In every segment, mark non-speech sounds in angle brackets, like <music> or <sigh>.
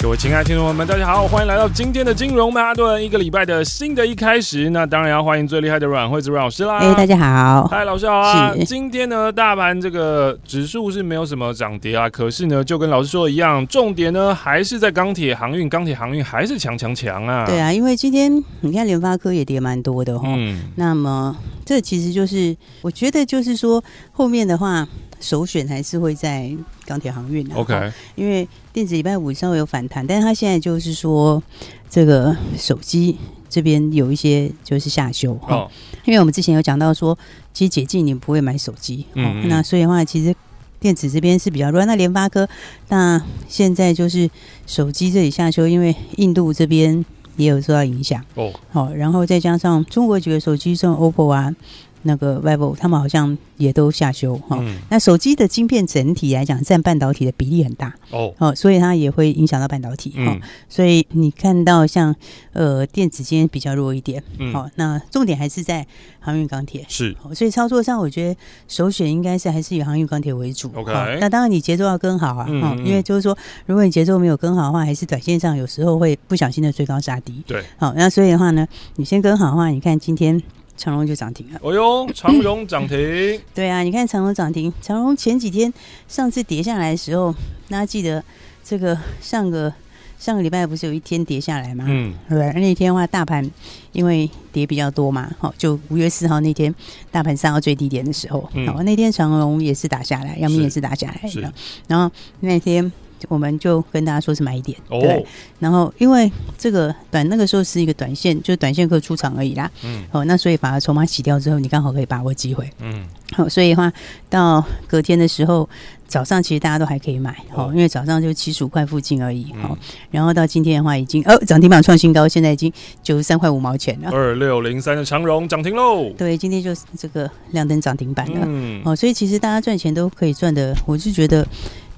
各位亲爱的听众朋友们，大家好，欢迎来到今天的金融曼哈顿，一个礼拜的新的一开始。那当然要欢迎最厉害的阮惠子阮老师啦！哎，大家好，嗨，老师好啊！今天呢，大盘这个指数是没有什么涨跌啊，可是呢，就跟老师说的一样，重点呢还是在钢铁航运，钢铁航运还是强强强啊！对啊，因为今天你看联发科也跌蛮多的哈。嗯。那么这其实就是我觉得就是说后面的话。首选还是会在钢铁航运的，OK，因为电子礼拜五稍微有反弹，但是它现在就是说这个手机这边有一些就是下修哈，oh. 因为我们之前有讲到说，其实解禁你不会买手机，嗯，嗯，那所以的话，其实电子这边是比较弱。那联发科，那现在就是手机这里下修，因为印度这边也有受到影响哦，好，oh.，然后再加上中国几个手机，像 OPPO 啊。那个 vivo 他们好像也都下修哈、嗯，那手机的晶片整体来讲占半导体的比例很大哦，哦，所以它也会影响到半导体哈、嗯，所以你看到像呃电子今天比较弱一点，嗯，好，那重点还是在航运钢铁。是，所以操作上我觉得首选应该是还是以航运钢铁为主，OK，那当然你节奏要跟好啊，嗯，因为就是说如果你节奏没有跟好的话，还是短线上有时候会不小心的追高杀低，对，好，那所以的话呢，你先跟好的话，你看今天。长荣就涨停了。哦呦，长荣涨停。<laughs> 对啊，你看长荣涨停。长荣前几天上次跌下来的时候，大家记得这个上个上个礼拜不是有一天跌下来吗？嗯，对，那天的话，大盘因为跌比较多嘛，好，就五月四号那天大盘上到最低点的时候，好、嗯，那天长荣也是打下来，阳明也是打下来的。然后那天。我们就跟大家说是买一点，对。然后因为这个短那个时候是一个短线，就是短线客出场而已啦。嗯。哦，那所以把它筹码洗掉之后，你刚好可以把握机会。嗯。好，所以的话到隔天的时候，早上其实大家都还可以买，哦，因为早上就七十五块附近而已。好，然后到今天的话，已经哦涨停板创新高，现在已经九十三块五毛钱了。二六零三的长荣涨停喽。对，今天就是这个亮灯涨停板了。嗯。哦，所以其实大家赚钱都可以赚的，我是觉得。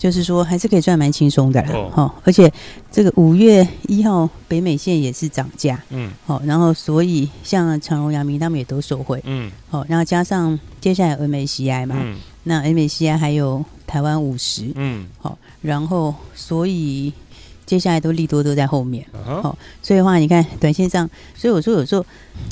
就是说，还是可以赚蛮轻松的啦，哈、哦！而且这个五月一号北美线也是涨价，嗯，好、哦，然后所以像长荣、阳明他们也都受惠，嗯，好、哦，然后加上接下来 MACI 嘛，嗯，那 MACI 还有台湾五十，嗯，好、哦，然后所以接下来都利多都在后面，好、uh -huh 哦，所以的话你看短线上，所以我说有时候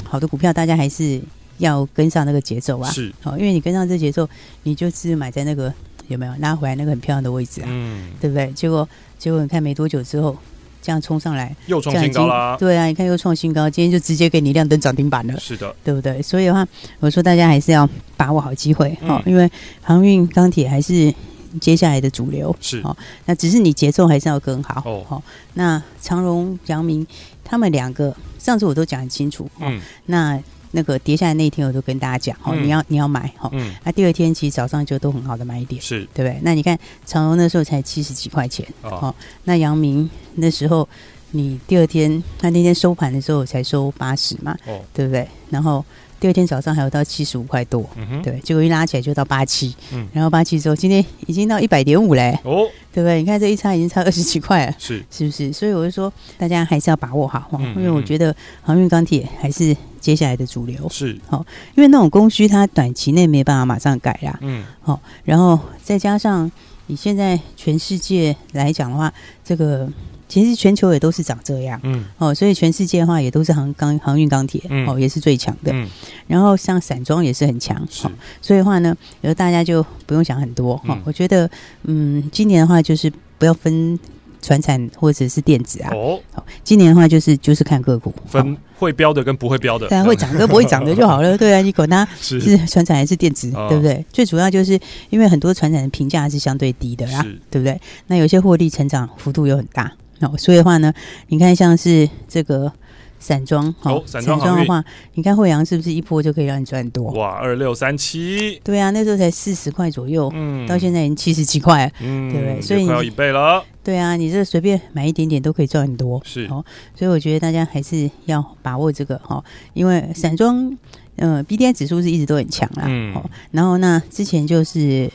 好的股票大家还是要跟上那个节奏啊，是，好、哦，因为你跟上这节奏，你就是买在那个。有没有拉回来那个很漂亮的位置啊？嗯，对不对？结果结果你看没多久之后，这样冲上来又创新高啦。对啊，你看又创新高，今天就直接给你亮灯涨停板了。是的，对不对？所以的话，我说大家还是要把握好机会哈、嗯，因为航运钢铁还是接下来的主流。是哦，那只是你节奏还是要跟好哦。好，那长荣、阳明他们两个上次我都讲很清楚。嗯，那。那个跌下来那一天，我都跟大家讲哦、嗯，你要你要买哈。那、第二天其实早上就都很好的买一点，是对不对？那你看长荣那时候才七十几块钱哦，那阳明那时候你第二天，他那天收盘的时候才收八十嘛，哦，对不对？然后第二天早上还有到七十五块多，嗯对，结果一拉起来就到八七，嗯，然后八七之后今天已经到一百点五嘞，哦，对不对？你看这一差已经差二十几块了，是是不是？所以我就说大家还是要把握好，嗯、因为我觉得航运钢铁还是。接下来的主流是好，因为那种供需它短期内没办法马上改啦。嗯，好，然后再加上你现在全世界来讲的话，这个其实全球也都是长这样。嗯，哦，所以全世界的话也都是航钢航运钢铁，哦，也是最强的。嗯，然后像散装也是很强。是，所以的话呢，有大家就不用想很多。哈、嗯，我觉得，嗯，今年的话就是不要分。船产或者是电子啊，哦，今年的话就是就是看个股，分会标的跟不会标的，对啊，会涨跟不会涨的就好了，<laughs> 对啊，你管它是船产还是电子，对不对？最主要就是因为很多船产的评价是相对低的啦，对不对？那有些获利成长幅度又很大，哦，所以的话呢，你看像是这个。散装好，散装的话，你看惠阳是不是一波就可以让你赚多？哇，二六三七，对啊，那时候才四十块左右，嗯，到现在已经七十几块，嗯，对不对？所以快要一倍了。对啊，你这随便买一点点都可以赚很多，是哦。所以我觉得大家还是要把握这个哈、哦，因为散装。呃，BDI 指数是一直都很强啦，嗯，哦，然后那之前就是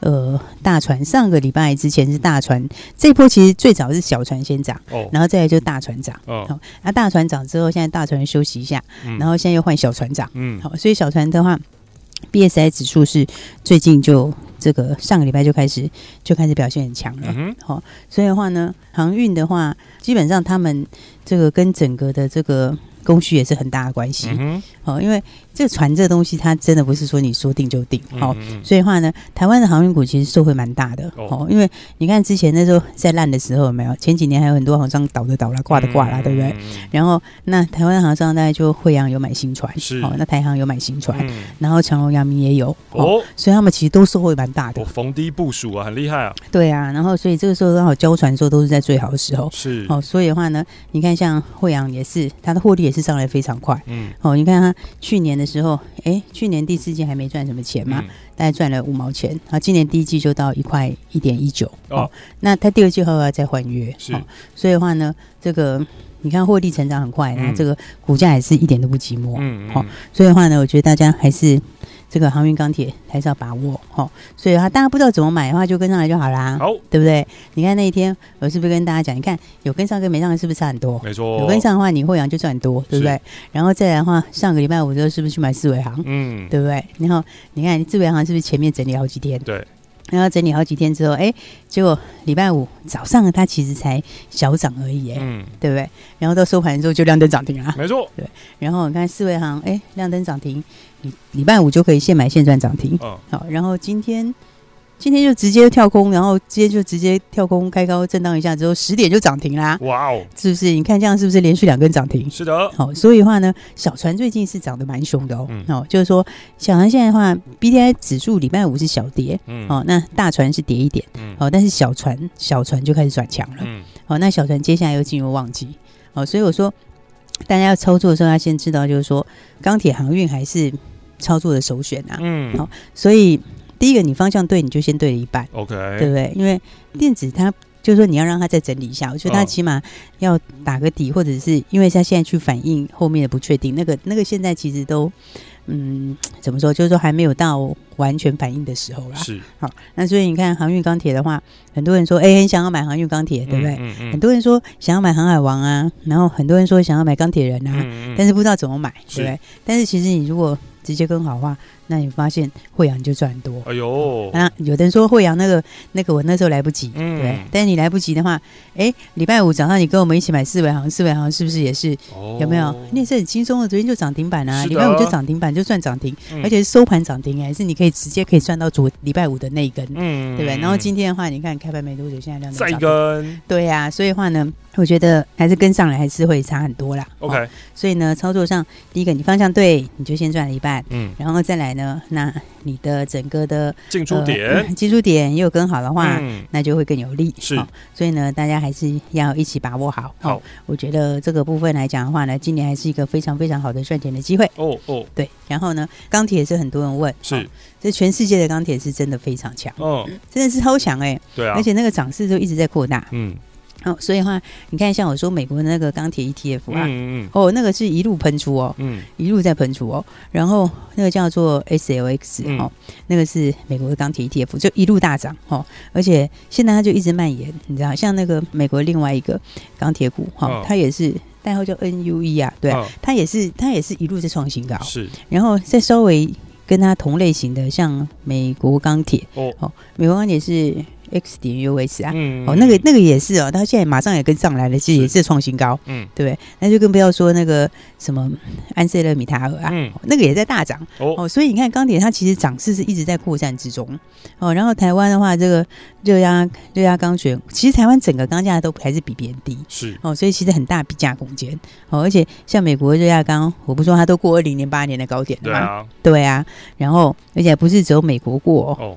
呃大船，上个礼拜之前是大船，这波其实最早是小船先涨，哦，然后再来就大船涨，哦，好，那大船涨之后，现在大船休息一下，嗯，然后现在又换小船涨，嗯，好，所以小船的话，BSI 指数是最近就这个上个礼拜就开始就开始表现很强了，嗯，好，所以的话呢，航运的话，基本上他们这个跟整个的这个。供需也是很大的关系，嗯，哦，因为这个船这个东西，它真的不是说你说定就定，哦，嗯，所以的话呢，台湾的航运股其实受惠蛮大的，哦，因为你看之前那时候在烂的时候有没有？前几年还有很多航商倒的倒了，挂的挂了，对不对？然后那台湾的航商大概就惠阳有买新船，是。哦，那台航有买新船，嗯，然后长荣、阳明也有哦，所以他们其实都受惠蛮大的，逢低部署啊，很厉害啊，对啊，然后所以这个时候刚好交船的时候都是在最好的时候，是。哦，所以的话呢，你看像惠阳也是，它的获利也是。上来非常快，嗯，哦，你看他去年的时候，哎、欸，去年第四季还没赚什么钱嘛，嗯、大概赚了五毛钱，好今年第一季就到一块一点一九，哦，那他第二季后要再换约，是、哦，所以的话呢，这个你看获利成长很快，然后这个股价也是一点都不寂寞，嗯，好、哦，所以的话呢，我觉得大家还是。这个航运钢铁还是要把握哈，所以他大家不知道怎么买的话，就跟上来就好啦，好，对不对？你看那一天我是不是跟大家讲？你看有跟上跟没上是不是差很多？没错，有跟上的话，你会阳就赚很多，对不对？然后再来的话，上个礼拜五的时候是不是去买四维行？嗯，对不对？然后你看四维行是不是前面整理好几天？对。然后整理好几天之后，哎，结果礼拜五早上它其实才小涨而已，哎，嗯，对不对？然后到收盘之后就亮灯涨停了，没错，对。然后你看四维行，哎，亮灯涨停，你礼拜五就可以现买现赚涨停，嗯，好。然后今天。今天就直接跳空，然后今天就直接跳空开高震荡一下之后，十点就涨停啦！哇哦，是不是？你看这样是不是连续两根涨停？是的。好，所以的话呢，小船最近是涨得蛮凶的哦。嗯。哦，就是说小船现在的话，B T I 指数礼拜五是小跌，嗯。哦，那大船是跌一点，嗯。哦，但是小船小船就开始转强了，嗯。哦，那小船接下来又进入旺季，哦，所以我说大家要操作的时候要先知道，就是说钢铁航运还是操作的首选啊。嗯。好，所以。第一个，你方向对，你就先对了一半，OK，对不对？因为电子它就是说你要让它再整理一下，我觉得它起码要打个底，或者是因为它现在去反映后面的不确定，那个那个现在其实都嗯怎么说，就是说还没有到完全反应的时候啦。是好，那所以你看航运钢铁的话，很多人说哎很想要买航运钢铁，对不对？嗯嗯嗯、很多人说想要买航海王啊，然后很多人说想要买钢铁人啊，但是不知道怎么买，对不对？但是其实你如果直接跟好的话。那你发现惠阳就赚很多，哎呦！啊，有的人说惠阳那个那个我那时候来不及，嗯、对。但是你来不及的话，哎、欸，礼拜五早上你跟我们一起买四维行，四维行是不是也是？哦、有没有？你也是很轻松的，昨天就涨停板啊，礼拜五就涨停板就算涨停，嗯、而且是收盘涨停，还是你可以直接可以赚到昨礼拜五的那一根，嗯，对不对？然后今天的话，你看开盘没多久，现在量再一根，对呀、啊，所以的话呢，我觉得还是跟上来还是会差很多啦。OK，、哦、所以呢，操作上第一个你方向对，你就先赚了一半，嗯，然后再来。那你的整个的进出点，进出点又更好的话，那就会更有利。是，所以呢，大家还是要一起把握好。好，我觉得这个部分来讲的话呢，今年还是一个非常非常好的赚钱的机会。哦哦，对。然后呢，钢铁也是很多人问，是，这全世界的钢铁是真的非常强，哦，真的是超强哎。对啊，而且那个涨势就一直在扩大。嗯。哦，所以的话，你看，像我说美国的那个钢铁 ETF 啊，嗯嗯哦，那个是一路喷出哦，嗯，一路在喷出哦，然后那个叫做 SLX、嗯、哦，那个是美国的钢铁 ETF，就一路大涨哦，而且现在它就一直蔓延，你知道，像那个美国另外一个钢铁股哈，哦、它也是代号叫 NUE 啊，对，哦、它也是它也是一路在创新高，是，然后再稍微跟它同类型的，像美国钢铁哦，哦，美国钢铁是。X 点 US 啊，嗯、哦，那个那个也是哦，他现在马上也跟上来了，其实也是创新高，嗯，对不对？那就更不要说那个什么安塞勒米塔尔啊，嗯、那个也在大涨哦，哦，所以你看钢铁它其实涨势是一直在扩散之中哦。然后台湾的话，这个热压热压钢卷，其实台湾整个钢价都还是比别人低，是哦，所以其实很大比价空间哦。而且像美国热压钢，我不说它都过二零零八年的高点了吗？对啊，对啊。然后而且不是只有美国过哦。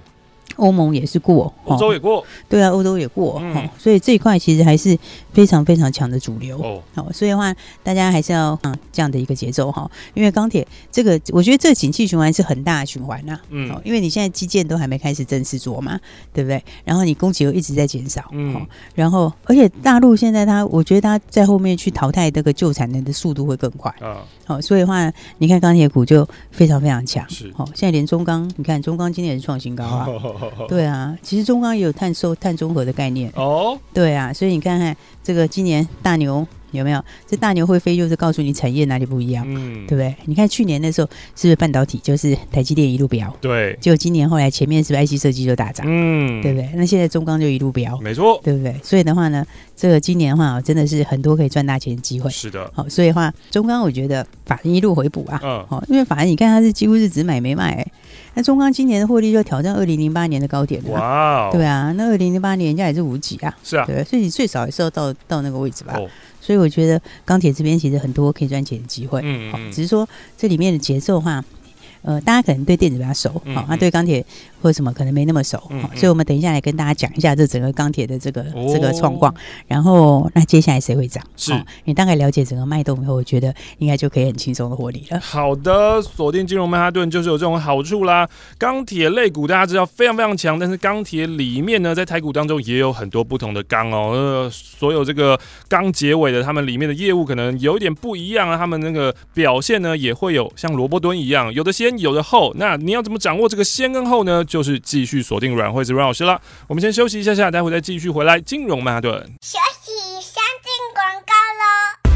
欧盟也是过，欧洲也过，对啊，欧洲也过，嗯、哦，所以这一块其实还是非常非常强的主流哦。好，所以的话，大家还是要嗯这样的一个节奏哈，因为钢铁这个，我觉得这个景气循环是很大的循环呐，嗯，因为你现在基建都还没开始正式做嘛，对不对？然后你供给又一直在减少，嗯，然后而且大陆现在它，我觉得它在后面去淘汰这个旧产能的速度会更快啊，好，所以的话，你看钢铁股就非常非常强，是，好，现在连中钢，你看中钢今天也是创新高啊。<laughs> 对啊，其实中钢也有碳收、碳中和的概念哦。对啊，所以你看看这个今年大牛。有没有？这大牛会飞，就是告诉你产业哪里不一样，嗯，对不对？你看去年那时候，是不是半导体就是台积电一路飙？对，结果今年后来前面是不是 IC 设计就大涨？嗯，对不对？那现在中钢就一路飙，没错，对不对？所以的话呢，这个今年的话真的是很多可以赚大钱的机会。是的，好，所以的话中钢我觉得法人一路回补啊，嗯，好，因为法人你看它是几乎是只买没卖，欸，那中钢今年的获利就挑战二零零八年的高点了，哇，对啊，那二零零八年人家也是五几啊，是啊，对，所以你最少也是要到到那个位置吧。哦所以我觉得钢铁这边其实很多可以赚钱的机会，嗯，嗯，只是说这里面的节奏的话。呃，大家可能对电子比较熟，好、嗯，那、对钢铁或者什么可能没那么熟，嗯嗯、所以我们等一下来跟大家讲一下这整个钢铁的这个、哦、这个状况。然后，那接下来谁会涨？是、哦、你大概了解整个脉动以后，我觉得应该就可以很轻松的获利了。好的，锁定金融曼哈顿就是有这种好处啦。钢铁类股大家知道非常非常强，但是钢铁里面呢，在台股当中也有很多不同的钢哦。呃，所有这个钢结尾的，他们里面的业务可能有一点不一样啊。他们那个表现呢，也会有像萝卜墩一样，有的先。有的后，那你要怎么掌握这个先跟后呢？就是继续锁定阮惠子阮老师啦。我们先休息一下下，待会再继续回来。金融曼哈顿，休息，先进广告喽。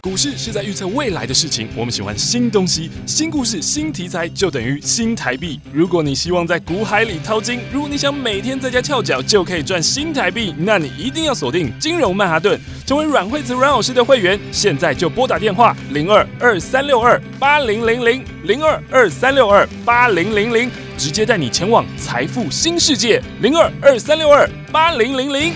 股市是在预测未来的事情，我们喜欢新东西、新故事、新题材，就等于新台币。如果你希望在股海里淘金，如果你想每天在家翘脚就可以赚新台币，那你一定要锁定金融曼哈顿，成为阮惠子阮老师的会员。现在就拨打电话零二二三六二八零零零零二二三六二八零零零，直接带你前往财富新世界零二二三六二八零零零。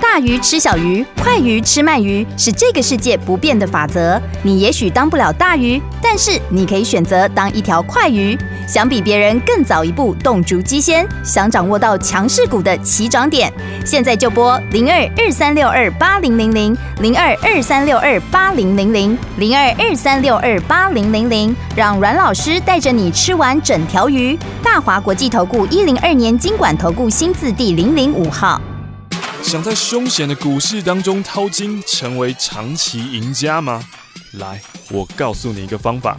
大鱼吃小鱼，快鱼吃慢鱼，是这个世界不变的法则。你也许当不了大鱼，但是你可以选择当一条快鱼。想比别人更早一步动足机先，想掌握到强势股的起涨点，现在就拨零二二三六二八零零零零二二三六二八零零零零二二三六二八零零零，让阮老师带着你吃完整条鱼。大华国际投顾一零二年金管投顾新字第零零五号。想在凶险的股市当中淘金，成为长期赢家吗？来，我告诉你一个方法。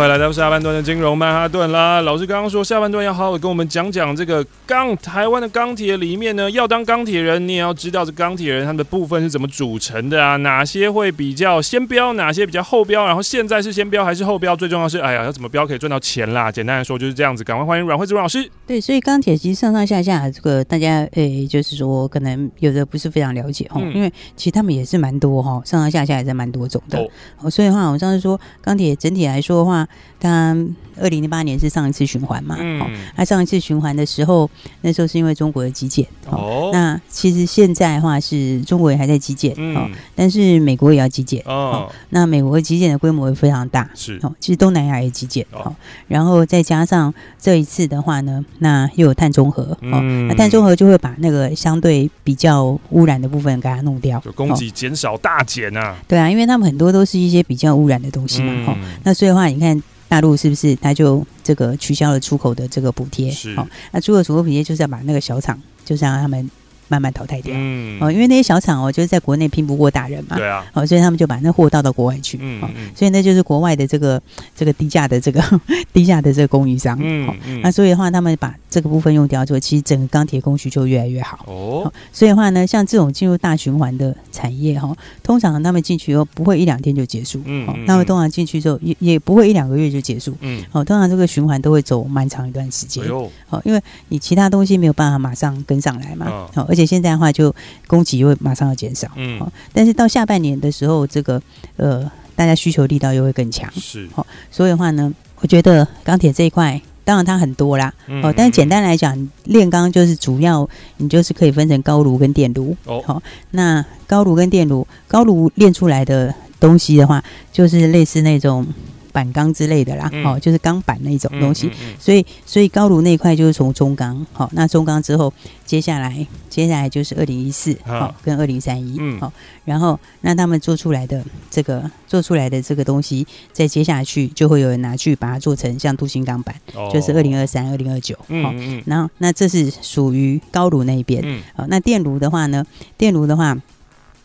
快来到下半段的金融曼哈顿啦！老师刚刚说下半段要好好跟我们讲讲这个钢，台湾的钢铁里面呢，要当钢铁人，你也要知道这钢铁人他们的部分是怎么组成的啊？哪些会比较先标，哪些比较后标？然后现在是先标还是后标？最重要是，哎呀，要怎么标可以赚到钱啦？简单来说就是这样子。赶快欢迎阮慧芝老师。对，所以钢铁其实上上下下这个大家诶、欸，就是说可能有的不是非常了解哈，嗯、因为其实他们也是蛮多哈，上上下下也是蛮多种的。哦，所以的话，我上次说钢铁整体来说的话。但二零零八年是上一次循环嘛？嗯，那上一次循环的时候，那时候是因为中国的基建。哦，那其实现在的话是中国也还在基建，哦，但是美国也要基建。哦，那美国基建的规模也非常大。是，哦，其实东南亚也基建。哦，然后再加上这一次的话呢，那又有碳中和。哦，那碳中和就会把那个相对比较污染的部分给它弄掉，就供给减少大减啊。对啊，因为他们很多都是一些比较污染的东西嘛。哦，那所以的话，你看。大陆是不是他就这个取消了出口的这个补贴？是，好，那出口出口补贴就是要把那个小厂，就是让他们。慢慢淘汰掉，嗯，哦，因为那些小厂哦，就是在国内拼不过大人嘛，对啊，哦，所以他们就把那货倒到国外去，嗯，嗯，所以那就是国外的这个这个低价的这个 <laughs> 低价的这个供应商，嗯嗯，那所以的话，他们把这个部分用掉之后，其实整个钢铁供需就越来越好，哦，所以的话呢，像这种进入大循环的产业哈，通常他们进去以后不会一两天就结束，嗯，那么通常进去之后也也不会一两个月就结束，嗯，哦，通常这个循环都会走蛮长一段时间，哦，因为你其他东西没有办法马上跟上来嘛，哦，而且。现在的话，就供给会马上要减少，嗯，但是到下半年的时候，这个呃，大家需求力道又会更强，是，好，所以的话呢，我觉得钢铁这一块，当然它很多啦，哦，但是简单来讲，炼钢就是主要，你就是可以分成高炉跟电炉，哦，好，那高炉跟电炉，高炉炼出来的东西的话，就是类似那种。板钢之类的啦，哦，就是钢板那种东西，所以所以高炉那一块就是从中钢，好，那中钢之后，接下来接下来就是二零一四，好，跟二零三一，好，然后那他们做出来的这个做出来的这个东西，再接下去就会有人拿去把它做成像镀锌钢板，就是二零二三、二零二九，好，然后那这是属于高炉那一边，好，那电炉的话呢，电炉的话。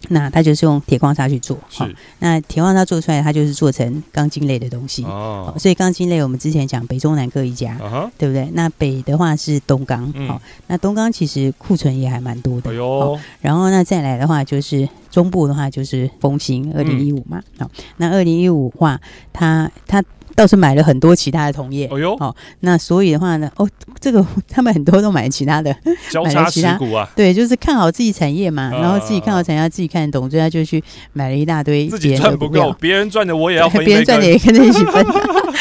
那它就是用铁矿砂去做，是。那铁矿砂做出来，它就是做成钢筋类的东西哦。所以钢筋类，我们之前讲北中南各一家，对不对？那北的话是东钢，好。那东钢其实库存也还蛮多的，哦。然后那再来的话，就是中部的话就是丰兴二零一五嘛，好。那二零一五话，它它。倒是买了很多其他的同业，哦哟，哦，那所以的话呢，哦，这个 <laughs> 他们很多都买其他的，<laughs> 交叉持股啊，对，就是看好自己产业嘛，然后自己看好产业，自己看得懂，所以他就去买了一大堆。自己赚不够，别 <laughs> 人赚的我也要分，别人赚的也跟着一起分。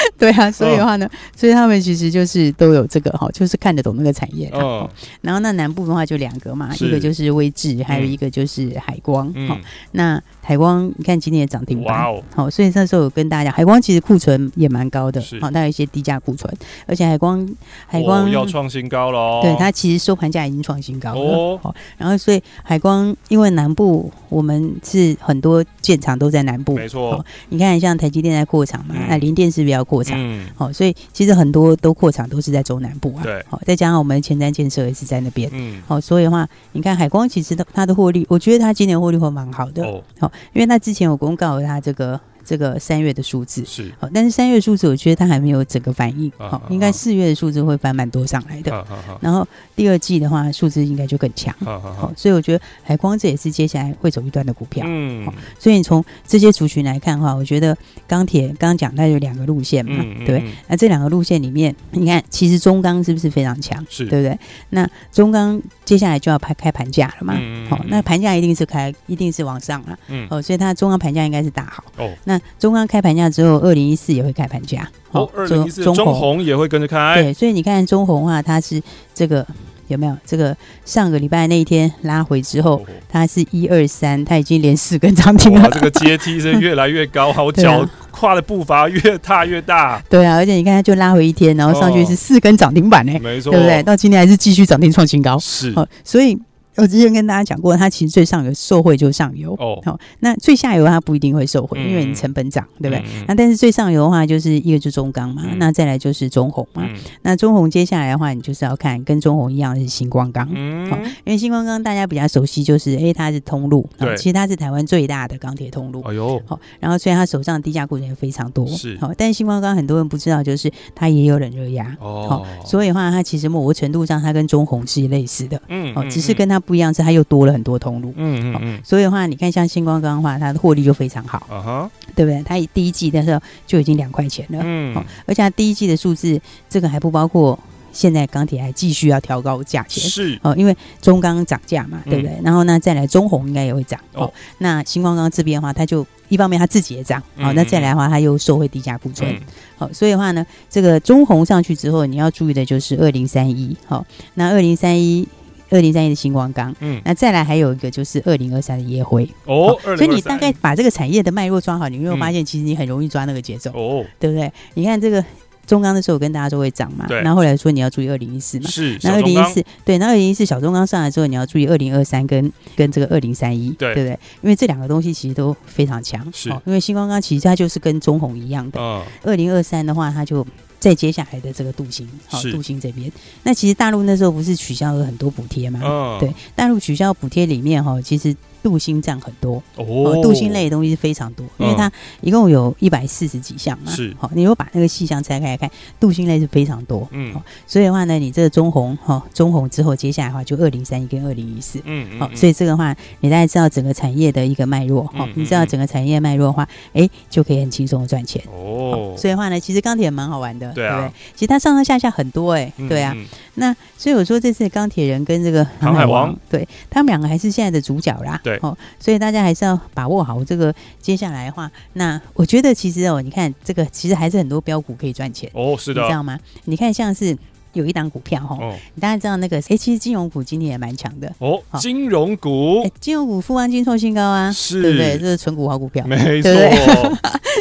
<laughs> 对啊，所以的话呢，所以他们其实就是都有这个哈，就是看得懂那个产业。哦，然后那南部的话就两个嘛，一个就是威致，还有一个就是海光。好，那海光你看今天也涨停板，好，所以那时候有跟大家，海光其实库存也蛮高的，好，它有一些低价库存，而且海光海光要创新高了，对，它其实收盘价已经创新高了，好，然后所以海光因为南部我们是很多建厂都在南部，没错，你看像台积电在扩厂嘛，那联电是比较扩厂，好，所以其实很多都扩厂都是在中南部啊，对，好，再加上我们前瞻建设也是在那边，嗯，好，所以的话，你看海光其实它它的获利，我觉得它今年获利会蛮好的，好，因为它之前有公告它这个。这个三月的数字。是。好，但是三月数字我觉得它还没有整个反应，好，应该四月的数字会翻蛮多上来的，然后第二季的话数字应该就更强，好，所以我觉得海光这也是接下来会走一段的股票，嗯，所以你从这些族群来看的话，我觉得钢铁刚刚讲它有两个路线嘛，对，那这两个路线里面，你看其实中钢是不是非常强，是。对不对？那中钢接下来就要拍开盘价了嘛，好，那盘价一定是开，一定是往上了，嗯，哦，所以它中钢盘价应该是大好，哦，那。那中钢开盘价之后，二零一四也会开盘价。哦，二零一四中红也会跟着开。对，所以你看中红啊，它是这个有没有？这个上个礼拜那一天拉回之后，它是一二三，它已经连四根涨停了。这个阶梯是越来越高，好 <laughs> 脚跨的步伐越踏越大。对啊，而且你看它就拉回一天，然后上去是四根涨停板呢，没错，对不对？到今天还是继续涨停创新高。是，所以。我之前跟大家讲过，它其实最上游受惠就是上游哦。好，那最下游它不一定会受惠，因为你成本涨，对不对？那但是最上游的话，就是一个就是中钢嘛，那再来就是中红嘛。那中红接下来的话，你就是要看跟中红一样的是新光钢，好，因为新光钢大家比较熟悉，就是哎，它是通路，对，其实它是台湾最大的钢铁通路。哎呦，好，然后所以它手上的低价库存也非常多，是好，但是新光钢很多人不知道，就是它也有冷热压哦，好，所以的话，它其实某个程度上，它跟中红是类似的，嗯，哦，只是跟它。不一样是它又多了很多通路，嗯嗯嗯，所以的话，你看像星光钢的话，它的获利就非常好，啊哈，对不对？它第一季的时候就已经两块钱了，嗯，而且它第一季的数字，这个还不包括现在钢铁还继续要调高价钱，是。哦，因为中钢涨价嘛，对不对？然后呢，再来中红应该也会涨，哦，那星光钢这边的话，它就一方面它自己也涨，好，那再来的话，它又收回低价库存，好，所以的话呢，这个中红上去之后，你要注意的就是二零三一，好，那二零三一。二零三一的星光钢，嗯，那再来还有一个就是二零二三的夜辉哦，所以你大概把这个产业的脉络抓好，你没有发现其实你很容易抓那个节奏哦，对不对？你看这个中钢的时候，我跟大家说会涨嘛，对，然后后来说你要注意二零一四嘛，是，那二零一四对，那二零一四小中钢上来之后，你要注意二零二三跟跟这个二零三一，对，对不对？因为这两个东西其实都非常强，是，因为星光钢其实它就是跟中红一样的，二零二三的话，它就。在接下来的这个镀锌，好镀锌这边，那其实大陆那时候不是取消了很多补贴吗？嗯，对，大陆取消补贴里面哈，其实。镀锌占很多哦，镀锌类的东西是非常多，因为它一共有一百四十几项嘛。是，好，你如果把那个细项拆开来看，镀锌类是非常多。嗯，所以的话呢，你这个中红哈，中红之后接下来的话就二零三一跟二零一四。嗯，好，所以这个话你大概知道整个产业的一个脉络哈，你知道整个产业脉络的话，哎，就可以很轻松的赚钱哦。所以的话呢，其实钢铁也蛮好玩的，对不对？其实它上上下下很多哎，对啊。那所以我说这次钢铁人跟这个航海王，对他们两个还是现在的主角啦。对。哦，所以大家还是要把握好这个接下来的话，那我觉得其实哦，你看这个其实还是很多标股可以赚钱哦，是的，你知道吗？你看像是。有一档股票哈，你大家知道那个？哎，其实金融股今天也蛮强的哦。金融股，金融股富安金创新高啊，是，对不对？这是纯股好股票，没错，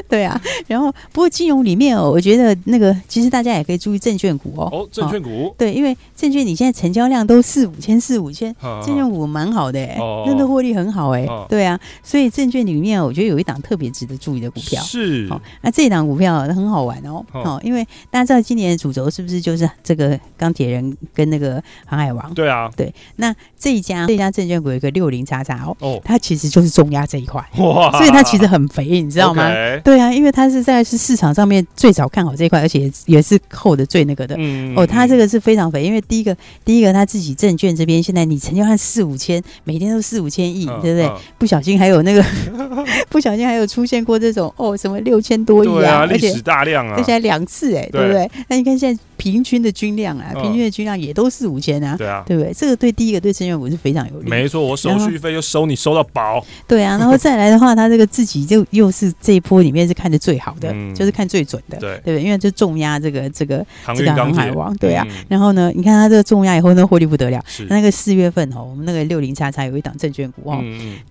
对 <laughs> 啊。然后，不过金融里面哦，我觉得那个其实大家也可以注意证券股哦。哦，证券股，对，因为证券你现在成交量都四五千、四五千，证券股蛮好的哎，那的获利很好哎，对啊。所以证券里面，我觉得有一档特别值得注意的股票是。那这一档股票很好玩哦，哦，因为大家知道今年的主轴是不是就是这个？钢铁人跟那个航海王，对啊，对，那这一家这一家证券股有一个六零叉叉哦，它其实就是重压这一块，哇，所以它其实很肥，你知道吗？对啊，因为它是在是市场上面最早看好这一块，而且也是扣的最那个的，嗯，哦，它这个是非常肥，因为第一个第一个他自己证券这边现在你成交量四五千，每天都四五千亿，对不对？不小心还有那个 <laughs> 不小心还有出现过这种哦什么六千多亿啊，历史大量啊，而且还两次哎，对不对？那你看现在。平均的均量啊，平均的均量也都四五千啊，对啊，对不对？这个对第一个对证券股是非常有利。没错，我手续费又收你收到饱。对啊，然后再来的话，他这个自己就又是这一波里面是看的最好的，就是看最准的，对对不对？因为就重压这个这个这个航海王，对啊。然后呢，你看他这个重压以后，那获利不得了。那个四月份哦，我们那个六零叉叉有一档证券股哦，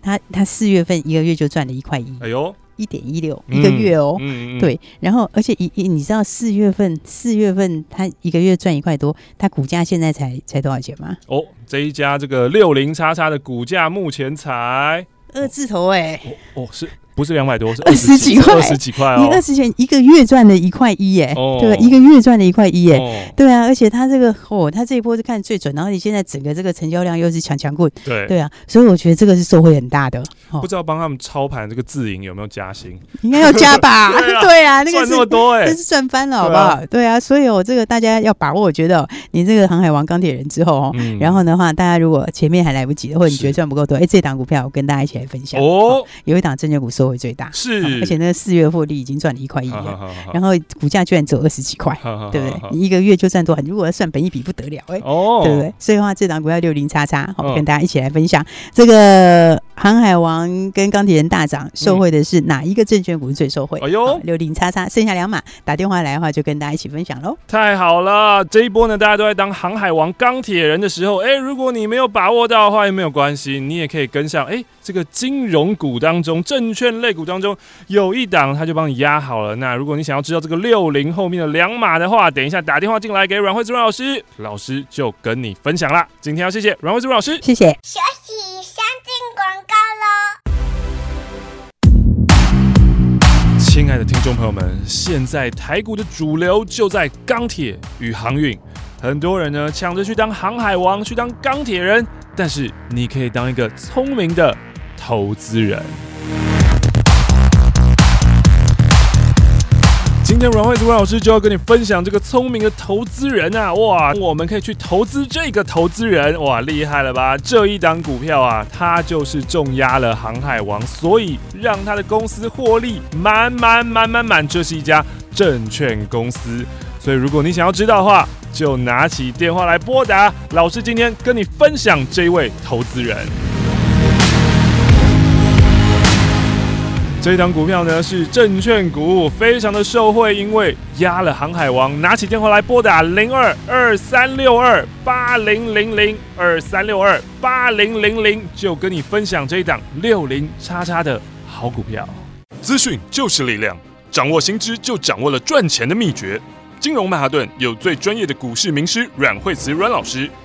他他四月份一个月就赚了一块一。哎呦。一点一六一个月哦，嗯嗯、对，然后而且一一你知道四月份四月份它一个月赚一块多，它股价现在才才多少钱吗？哦，这一家这个六零叉叉的股价目前才二字头哎、欸哦，哦是。不是两百多，<laughs> 是二十几块，二十几块哦。你二十钱一个月赚了一块一耶，对吧？一个月赚了一块一耶，对啊。而且他这个哦，他这一波是看最准，然后你现在整个这个成交量又是强强滚，对对啊。所以我觉得这个是收获很大的。不知道帮他们操盘这个自营有没有加薪？应该要加吧？<laughs> <laughs> 对啊，那个赚那么多哎，这是赚翻了，好不好？对啊。所以我这个大家要把握，我觉得你这个航海王钢铁人之后哦，然后的话，大家如果前面还来不及的，或者你觉得赚不够多，哎，这档股票我跟大家一起来分享哦。有一档证券股收获最大是。而且那个四月获利已经赚了一块一了，然后股价居然只有二十几块，对不对？你一个月就赚多少？如果要算本一比不得了哎，对不对？所以的话，这档股票六零叉叉，好，跟大家一起来分享这个航海王跟钢铁人大涨，受惠的是哪一个证券股最受惠？哎呦，六零叉叉，剩下两码，打电话来的话就跟大家一起分享喽。太好了，这一波呢，大家都在当航海王、钢铁人的时候，哎，如果你没有把握到的话，也没有关系，你也可以跟上。哎，这个金融股当中，证券类股当中有一档，他就帮你压好了。那如果你想要知道这个六零后面的两码的话，等一下打电话进来给阮慧芝老师，老师就跟你分享啦。今天要谢谢阮慧芝老师，谢谢。广告了亲爱的听众朋友们，现在台股的主流就在钢铁与航运，很多人呢抢着去当航海王，去当钢铁人，但是你可以当一个聪明的投资人。今天阮慧子阮老师就要跟你分享这个聪明的投资人啊！哇，我们可以去投资这个投资人，哇，厉害了吧？这一档股票啊，它就是重压了航海王，所以让他的公司获利满满满满满。这是一家证券公司，所以如果你想要知道的话，就拿起电话来拨打。老师今天跟你分享这位投资人。这一档股票呢是证券股，非常的受惠，因为压了航海王。拿起电话来拨打零二二三六二八零零零二三六二八零零零，就跟你分享这一档六零叉叉的好股票。资讯就是力量，掌握新知就掌握了赚钱的秘诀。金融曼哈顿有最专业的股市名师阮慧慈阮老师，